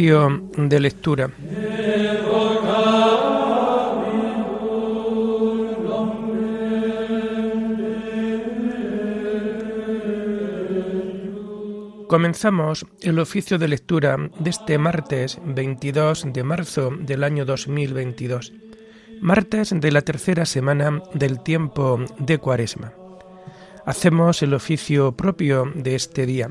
De lectura. Comenzamos el oficio de lectura de este martes 22 de marzo del año 2022, martes de la tercera semana del tiempo de Cuaresma. Hacemos el oficio propio de este día.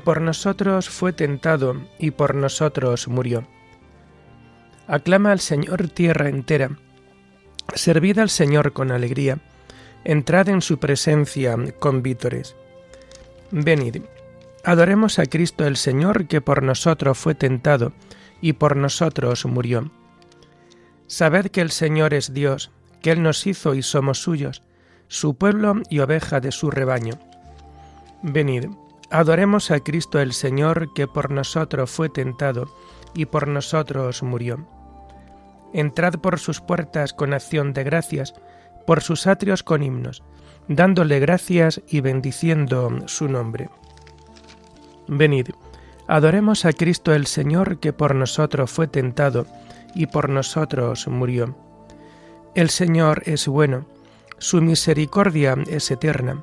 por nosotros fue tentado y por nosotros murió. Aclama al Señor tierra entera, servid al Señor con alegría, entrad en su presencia con vítores. Venid, adoremos a Cristo el Señor que por nosotros fue tentado y por nosotros murió. Sabed que el Señor es Dios, que Él nos hizo y somos suyos, su pueblo y oveja de su rebaño. Venid, Adoremos a Cristo el Señor que por nosotros fue tentado y por nosotros murió. Entrad por sus puertas con acción de gracias, por sus atrios con himnos, dándole gracias y bendiciendo su nombre. Venid, adoremos a Cristo el Señor que por nosotros fue tentado y por nosotros murió. El Señor es bueno, su misericordia es eterna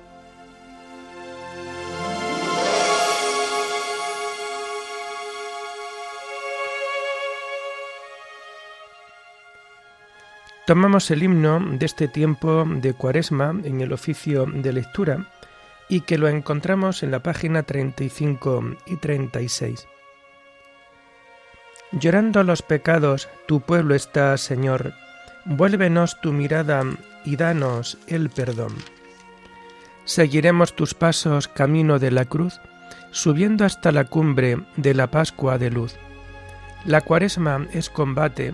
Tomamos el himno de este tiempo de Cuaresma en el oficio de lectura y que lo encontramos en la página 35 y 36. Llorando los pecados, tu pueblo está, Señor, vuélvenos tu mirada y danos el perdón. Seguiremos tus pasos camino de la cruz, subiendo hasta la cumbre de la Pascua de luz. La cuaresma es combate,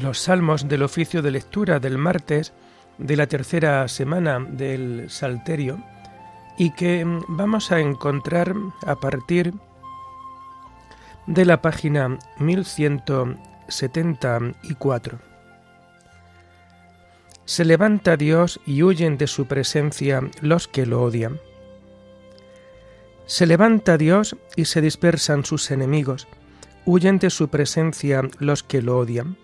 Los salmos del oficio de lectura del martes de la tercera semana del Salterio y que vamos a encontrar a partir de la página 1174. Se levanta Dios y huyen de su presencia los que lo odian. Se levanta Dios y se dispersan sus enemigos huyen de su presencia los que lo odian.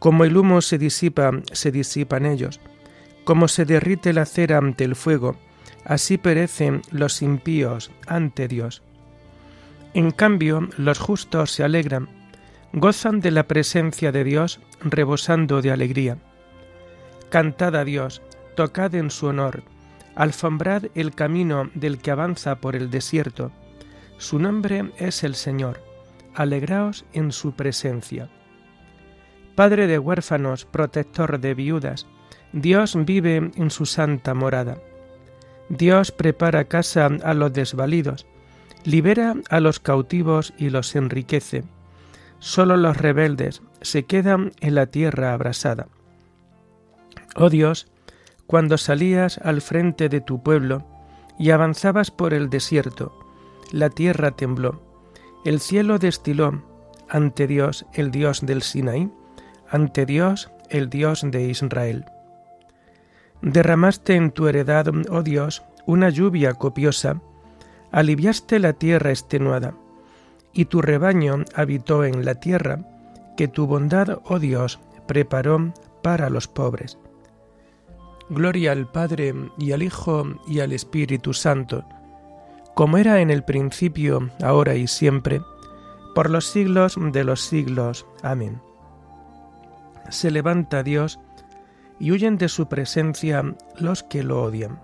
Como el humo se disipa, se disipan ellos. Como se derrite la cera ante el fuego, así perecen los impíos ante Dios. En cambio, los justos se alegran, gozan de la presencia de Dios, rebosando de alegría. Cantad a Dios, tocad en su honor, alfombrad el camino del que avanza por el desierto. Su nombre es el Señor alegraos en su presencia. Padre de huérfanos, protector de viudas, Dios vive en su santa morada. Dios prepara casa a los desvalidos, libera a los cautivos y los enriquece, solo los rebeldes se quedan en la tierra abrasada. Oh Dios, cuando salías al frente de tu pueblo y avanzabas por el desierto, la tierra tembló, el cielo destiló ante Dios, el Dios del Sinaí, ante Dios, el Dios de Israel. Derramaste en tu heredad, oh Dios, una lluvia copiosa, aliviaste la tierra extenuada, y tu rebaño habitó en la tierra que tu bondad, oh Dios, preparó para los pobres. Gloria al Padre y al Hijo y al Espíritu Santo, como era en el principio, ahora y siempre, por los siglos de los siglos. Amén. Se levanta Dios y huyen de su presencia los que lo odian.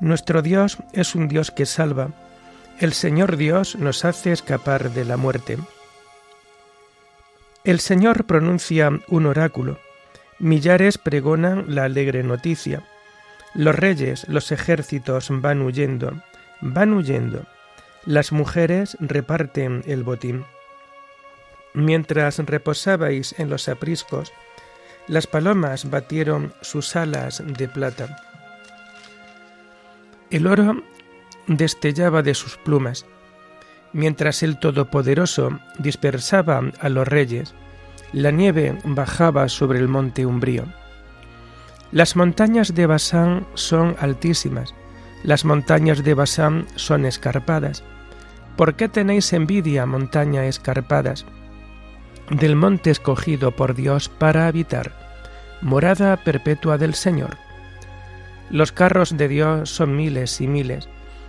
Nuestro Dios es un Dios que salva. El Señor Dios nos hace escapar de la muerte. El Señor pronuncia un oráculo. Millares pregonan la alegre noticia. Los reyes, los ejércitos van huyendo, van huyendo. Las mujeres reparten el botín. Mientras reposabais en los apriscos, las palomas batieron sus alas de plata. El oro destellaba de sus plumas, mientras el Todopoderoso dispersaba a los reyes, la nieve bajaba sobre el monte umbrío. Las montañas de Basán son altísimas, las montañas de Basán son escarpadas. ¿Por qué tenéis envidia, montaña escarpadas? Del monte escogido por Dios para habitar, morada perpetua del Señor. Los carros de Dios son miles y miles.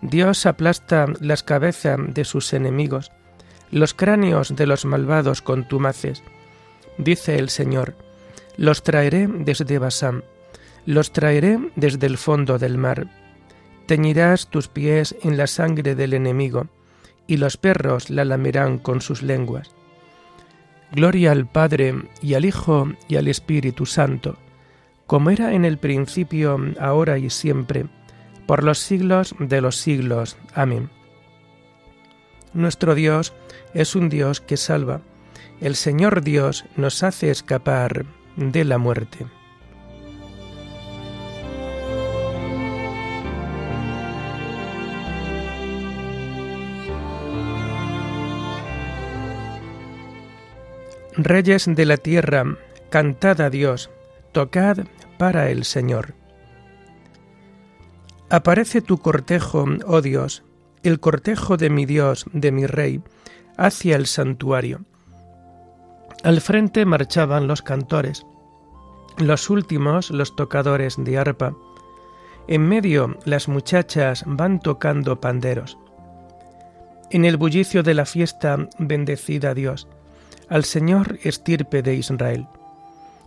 Dios aplasta las cabezas de sus enemigos, los cráneos de los malvados contumaces. Dice el Señor, los traeré desde Basán, los traeré desde el fondo del mar. Teñirás tus pies en la sangre del enemigo, y los perros la lamerán con sus lenguas. Gloria al Padre y al Hijo y al Espíritu Santo como era en el principio, ahora y siempre, por los siglos de los siglos. Amén. Nuestro Dios es un Dios que salva. El Señor Dios nos hace escapar de la muerte. Reyes de la tierra, cantad a Dios, tocad para el Señor. Aparece tu cortejo, oh Dios, el cortejo de mi Dios, de mi Rey, hacia el santuario. Al frente marchaban los cantores, los últimos los tocadores de arpa. En medio las muchachas van tocando panderos. En el bullicio de la fiesta, bendecida Dios, al Señor estirpe de Israel.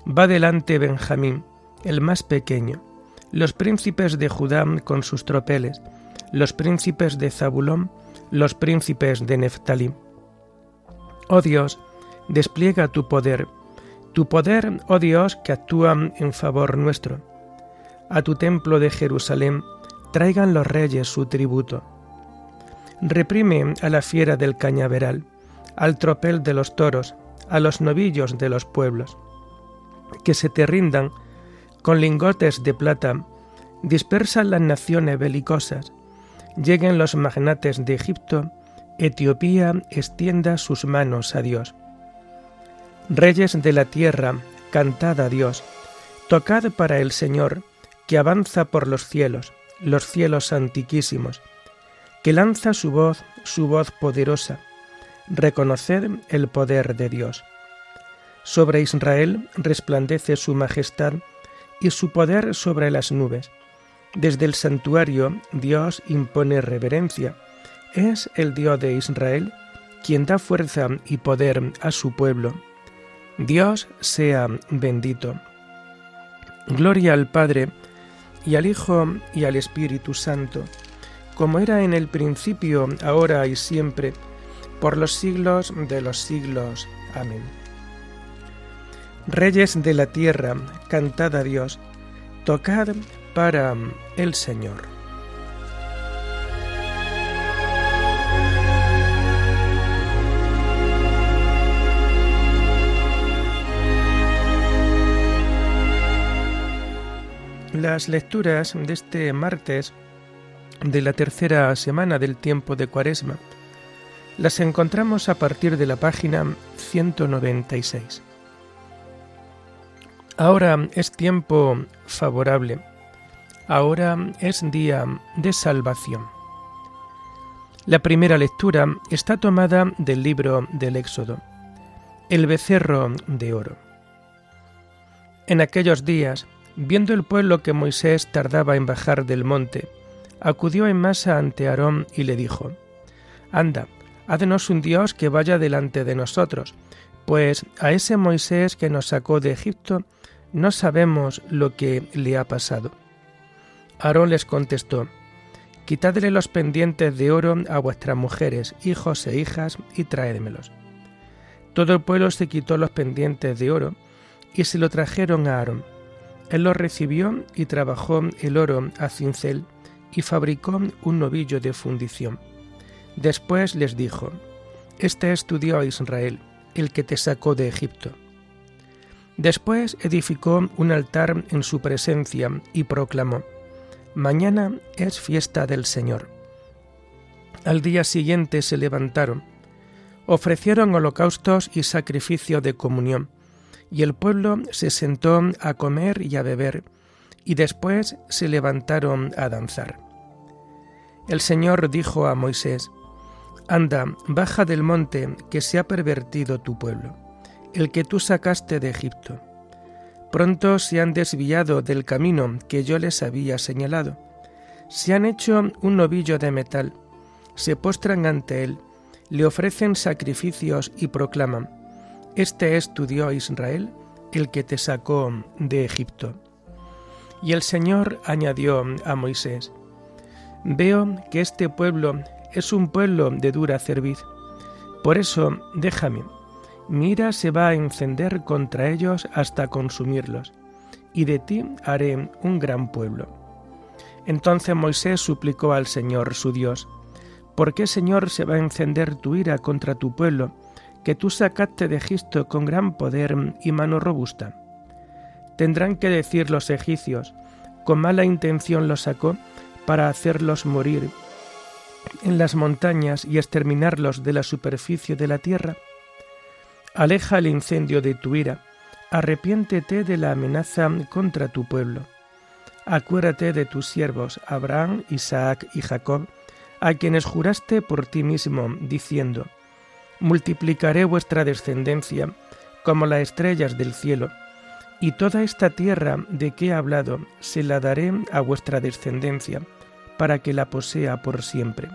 Va delante Benjamín, el más pequeño, los príncipes de Judá con sus tropeles, los príncipes de Zabulón, los príncipes de Neftalí. Oh Dios, despliega tu poder, tu poder, oh Dios, que actúa en favor nuestro. A tu templo de Jerusalén traigan los reyes su tributo. Reprime a la fiera del cañaveral, al tropel de los toros, a los novillos de los pueblos. Que se te rindan con lingotes de plata, dispersan las naciones belicosas, lleguen los magnates de Egipto, Etiopía extienda sus manos a Dios. Reyes de la tierra, cantad a Dios, tocad para el Señor, que avanza por los cielos, los cielos antiquísimos, que lanza su voz, su voz poderosa. Reconoced el poder de Dios. Sobre Israel resplandece su majestad y su poder sobre las nubes. Desde el santuario Dios impone reverencia. Es el Dios de Israel quien da fuerza y poder a su pueblo. Dios sea bendito. Gloria al Padre, y al Hijo, y al Espíritu Santo, como era en el principio, ahora y siempre, por los siglos de los siglos. Amén. Reyes de la tierra, cantad a Dios, tocad para el Señor. Las lecturas de este martes de la tercera semana del tiempo de Cuaresma las encontramos a partir de la página 196. Ahora es tiempo favorable, ahora es día de salvación. La primera lectura está tomada del libro del Éxodo, el becerro de oro. En aquellos días, viendo el pueblo que Moisés tardaba en bajar del monte, acudió en masa ante Aarón y le dijo, Anda, haznos un Dios que vaya delante de nosotros, pues a ese Moisés que nos sacó de Egipto no sabemos lo que le ha pasado. Aarón les contestó, Quitadle los pendientes de oro a vuestras mujeres, hijos e hijas, y traédmelos. Todo el pueblo se quitó los pendientes de oro y se lo trajeron a Aarón. Él los recibió y trabajó el oro a cincel y fabricó un novillo de fundición. Después les dijo, Este es tu Dios Israel, el que te sacó de Egipto. Después edificó un altar en su presencia y proclamó, Mañana es fiesta del Señor. Al día siguiente se levantaron, ofrecieron holocaustos y sacrificio de comunión, y el pueblo se sentó a comer y a beber, y después se levantaron a danzar. El Señor dijo a Moisés, Anda, baja del monte, que se ha pervertido tu pueblo, el que tú sacaste de Egipto. Pronto se han desviado del camino que yo les había señalado. Se han hecho un novillo de metal, se postran ante él, le ofrecen sacrificios y proclaman, Este es tu Dios Israel, el que te sacó de Egipto. Y el Señor añadió a Moisés, Veo que este pueblo es un pueblo de dura cerviz. Por eso, déjame, mi ira se va a encender contra ellos hasta consumirlos, y de ti haré un gran pueblo. Entonces Moisés suplicó al Señor su Dios, ¿por qué Señor se va a encender tu ira contra tu pueblo, que tú sacaste de Egipto con gran poder y mano robusta? Tendrán que decir los egipcios, con mala intención los sacó para hacerlos morir en las montañas y exterminarlos de la superficie de la tierra? Aleja el incendio de tu ira, arrepiéntete de la amenaza contra tu pueblo. Acuérdate de tus siervos Abraham, Isaac y Jacob, a quienes juraste por ti mismo, diciendo, Multiplicaré vuestra descendencia como las estrellas del cielo, y toda esta tierra de que he hablado se la daré a vuestra descendencia, para que la posea por siempre.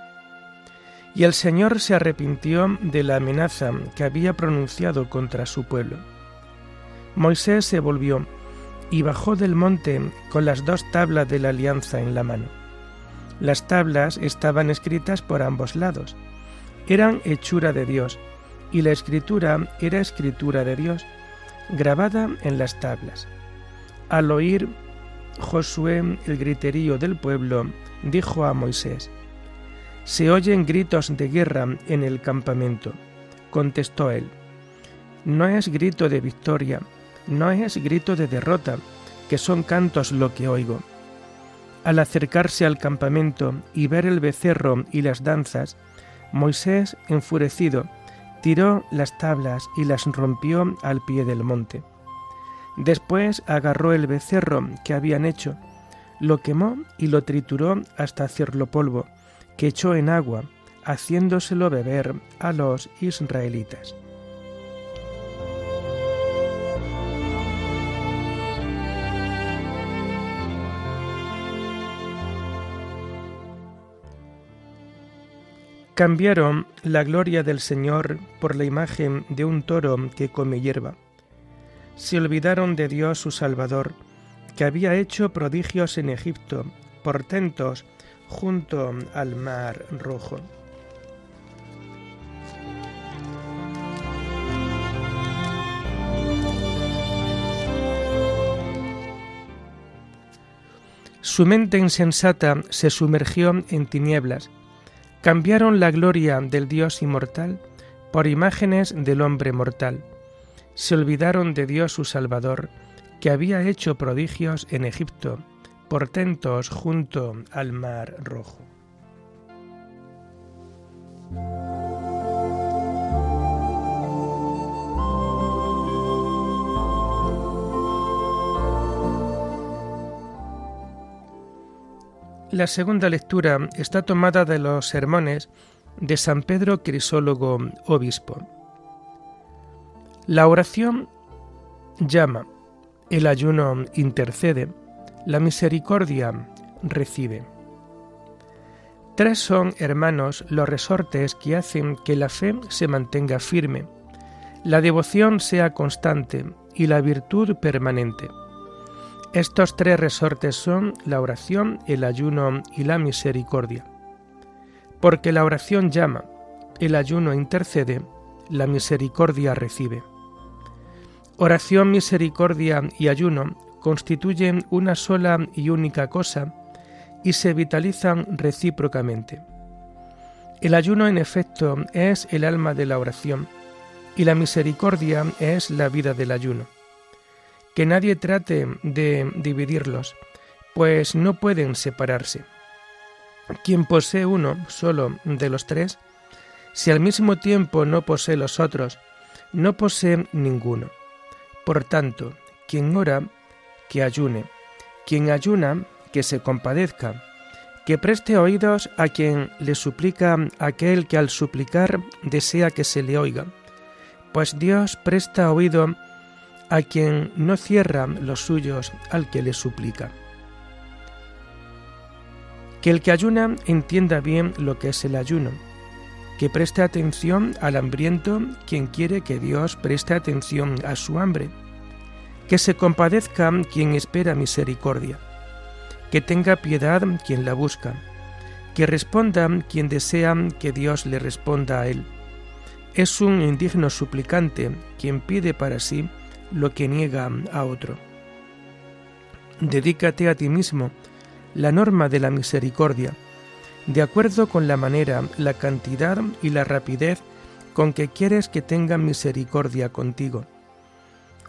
Y el Señor se arrepintió de la amenaza que había pronunciado contra su pueblo. Moisés se volvió y bajó del monte con las dos tablas de la alianza en la mano. Las tablas estaban escritas por ambos lados. Eran hechura de Dios, y la escritura era escritura de Dios, grabada en las tablas. Al oír Josué el griterío del pueblo, dijo a Moisés, Se oyen gritos de guerra en el campamento. Contestó él, No es grito de victoria, no es grito de derrota, que son cantos lo que oigo. Al acercarse al campamento y ver el becerro y las danzas, Moisés, enfurecido, tiró las tablas y las rompió al pie del monte. Después agarró el becerro que habían hecho, lo quemó y lo trituró hasta hacerlo polvo, que echó en agua, haciéndoselo beber a los israelitas. Cambiaron la gloria del Señor por la imagen de un toro que come hierba. Se olvidaron de Dios su Salvador, que había hecho prodigios en Egipto, portentos junto al mar rojo. Su mente insensata se sumergió en tinieblas, cambiaron la gloria del Dios inmortal por imágenes del hombre mortal. Se olvidaron de Dios su Salvador, que había hecho prodigios en Egipto, portentos junto al mar rojo. La segunda lectura está tomada de los sermones de San Pedro Crisólogo, obispo. La oración llama, el ayuno intercede, la misericordia recibe. Tres son, hermanos, los resortes que hacen que la fe se mantenga firme, la devoción sea constante y la virtud permanente. Estos tres resortes son la oración, el ayuno y la misericordia. Porque la oración llama, el ayuno intercede, la misericordia recibe. Oración, misericordia y ayuno constituyen una sola y única cosa y se vitalizan recíprocamente. El ayuno en efecto es el alma de la oración y la misericordia es la vida del ayuno que nadie trate de dividirlos, pues no pueden separarse. Quien posee uno solo de los tres, si al mismo tiempo no posee los otros, no posee ninguno. Por tanto, quien ora, que ayune, quien ayuna, que se compadezca, que preste oídos a quien le suplica aquel que al suplicar desea que se le oiga, pues Dios presta oído a quien no cierra los suyos al que le suplica. Que el que ayuna entienda bien lo que es el ayuno, que preste atención al hambriento quien quiere que Dios preste atención a su hambre, que se compadezca quien espera misericordia, que tenga piedad quien la busca, que responda quien desea que Dios le responda a él. Es un indigno suplicante quien pide para sí lo que niega a otro. Dedícate a ti mismo la norma de la misericordia, de acuerdo con la manera, la cantidad y la rapidez con que quieres que tengan misericordia contigo.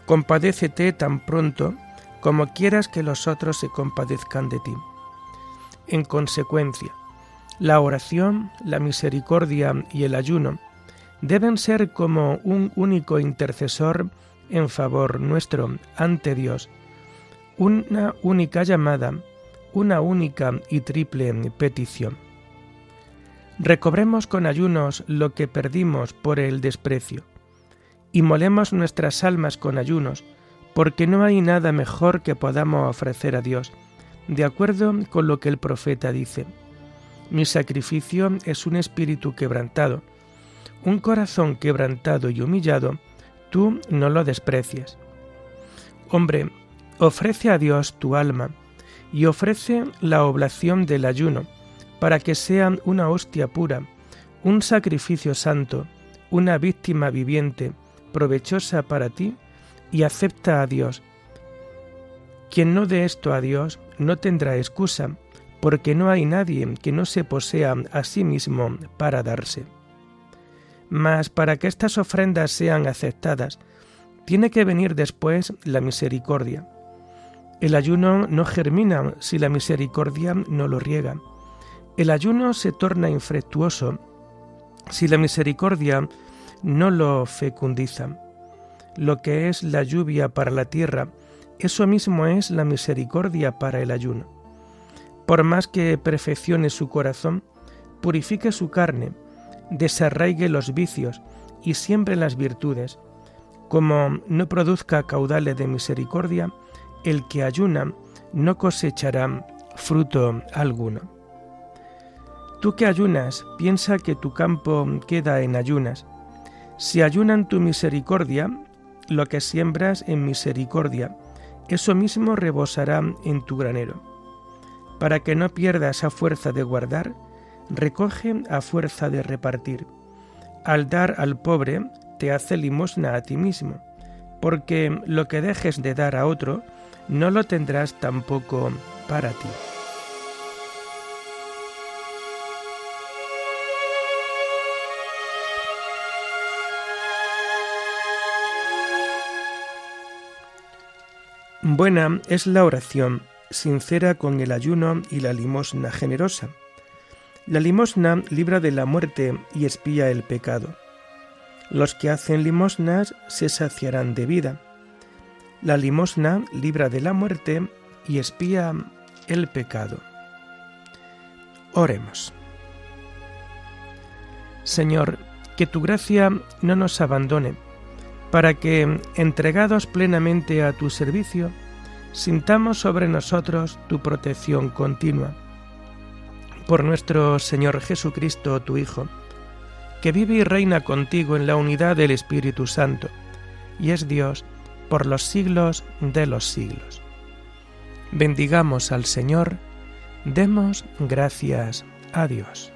Compadécete tan pronto como quieras que los otros se compadezcan de ti. En consecuencia, la oración, la misericordia y el ayuno deben ser como un único intercesor en favor nuestro ante Dios, una única llamada, una única y triple petición. Recobremos con ayunos lo que perdimos por el desprecio, y molemos nuestras almas con ayunos, porque no hay nada mejor que podamos ofrecer a Dios, de acuerdo con lo que el profeta dice. Mi sacrificio es un espíritu quebrantado, un corazón quebrantado y humillado, tú no lo desprecies. Hombre, ofrece a Dios tu alma y ofrece la oblación del ayuno, para que sea una hostia pura, un sacrificio santo, una víctima viviente, provechosa para ti, y acepta a Dios. Quien no dé esto a Dios no tendrá excusa, porque no hay nadie que no se posea a sí mismo para darse. Mas para que estas ofrendas sean aceptadas, tiene que venir después la misericordia. El ayuno no germina si la misericordia no lo riega. El ayuno se torna infructuoso si la misericordia no lo fecundiza. Lo que es la lluvia para la tierra, eso mismo es la misericordia para el ayuno. Por más que perfeccione su corazón, purifique su carne, desarraigue los vicios y siempre las virtudes. Como no produzca caudales de misericordia, el que ayuna no cosechará fruto alguno. Tú que ayunas, piensa que tu campo queda en ayunas. Si ayunan tu misericordia, lo que siembras en misericordia, eso mismo rebosará en tu granero. Para que no pierdas a fuerza de guardar, recoge a fuerza de repartir. Al dar al pobre, te hace limosna a ti mismo, porque lo que dejes de dar a otro, no lo tendrás tampoco para ti. Buena es la oración, sincera con el ayuno y la limosna generosa. La limosna libra de la muerte y espía el pecado. Los que hacen limosnas se saciarán de vida. La limosna libra de la muerte y espía el pecado. Oremos. Señor, que tu gracia no nos abandone para que, entregados plenamente a tu servicio, sintamos sobre nosotros tu protección continua. Por nuestro Señor Jesucristo, tu Hijo, que vive y reina contigo en la unidad del Espíritu Santo, y es Dios por los siglos de los siglos. Bendigamos al Señor, demos gracias a Dios.